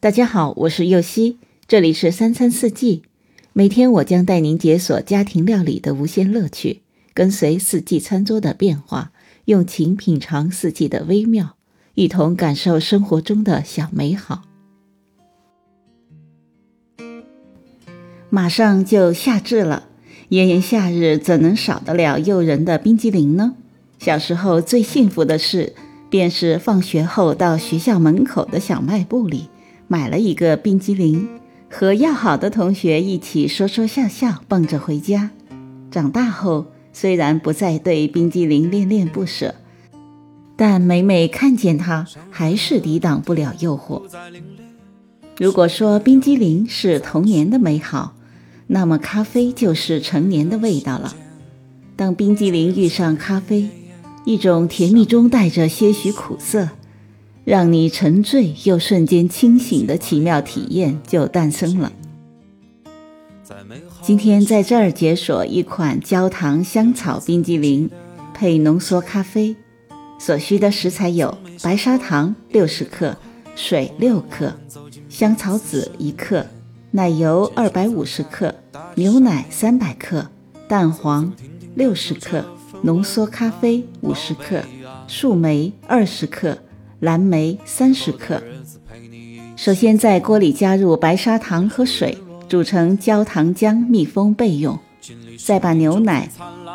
大家好，我是右希，这里是三餐四季。每天我将带您解锁家庭料理的无限乐趣，跟随四季餐桌的变化，用情品尝四季的微妙，一同感受生活中的小美好。马上就夏至了，炎炎夏日怎能少得了诱人的冰激凌呢？小时候最幸福的事，便是放学后到学校门口的小卖部里。买了一个冰激凌，和要好的同学一起说说笑笑，蹦着回家。长大后，虽然不再对冰激凌恋恋不舍，但每每看见它，还是抵挡不了诱惑。如果说冰激凌是童年的美好，那么咖啡就是成年的味道了。当冰激凌遇上咖啡，一种甜蜜中带着些许苦涩。让你沉醉又瞬间清醒的奇妙体验就诞生了。今天在这儿解锁一款焦糖香草冰激凌，配浓缩咖啡。所需的食材有白砂糖六十克、水六克、香草籽一克、奶油二百五十克、牛奶三百克、蛋黄六十克、浓缩咖啡五十克、树莓二十克。蓝莓三十克。首先在锅里加入白砂糖和水，煮成焦糖浆密封备用。再把牛奶、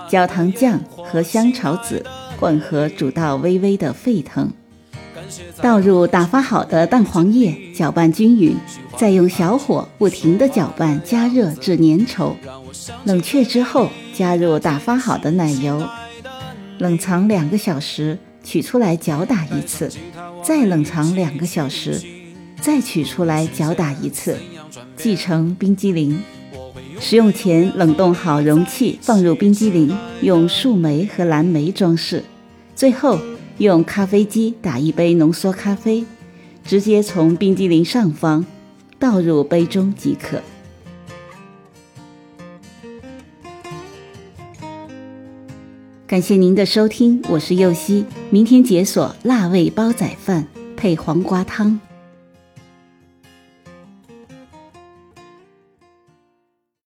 焦糖酱和香草籽混合煮到微微的沸腾，倒入打发好的蛋黄液，搅拌均匀，再用小火不停地搅拌加热至粘稠。冷却之后，加入打发好的奶油，冷藏两个小时。取出来搅打一次，再冷藏两个小时，再取出来搅打一次，即成冰激凌。食用前冷冻好容器，放入冰激凌，用树莓和蓝莓装饰。最后用咖啡机打一杯浓缩咖啡，直接从冰激凌上方倒入杯中即可。感谢您的收听，我是右希。明天解锁辣味煲仔饭配黄瓜汤。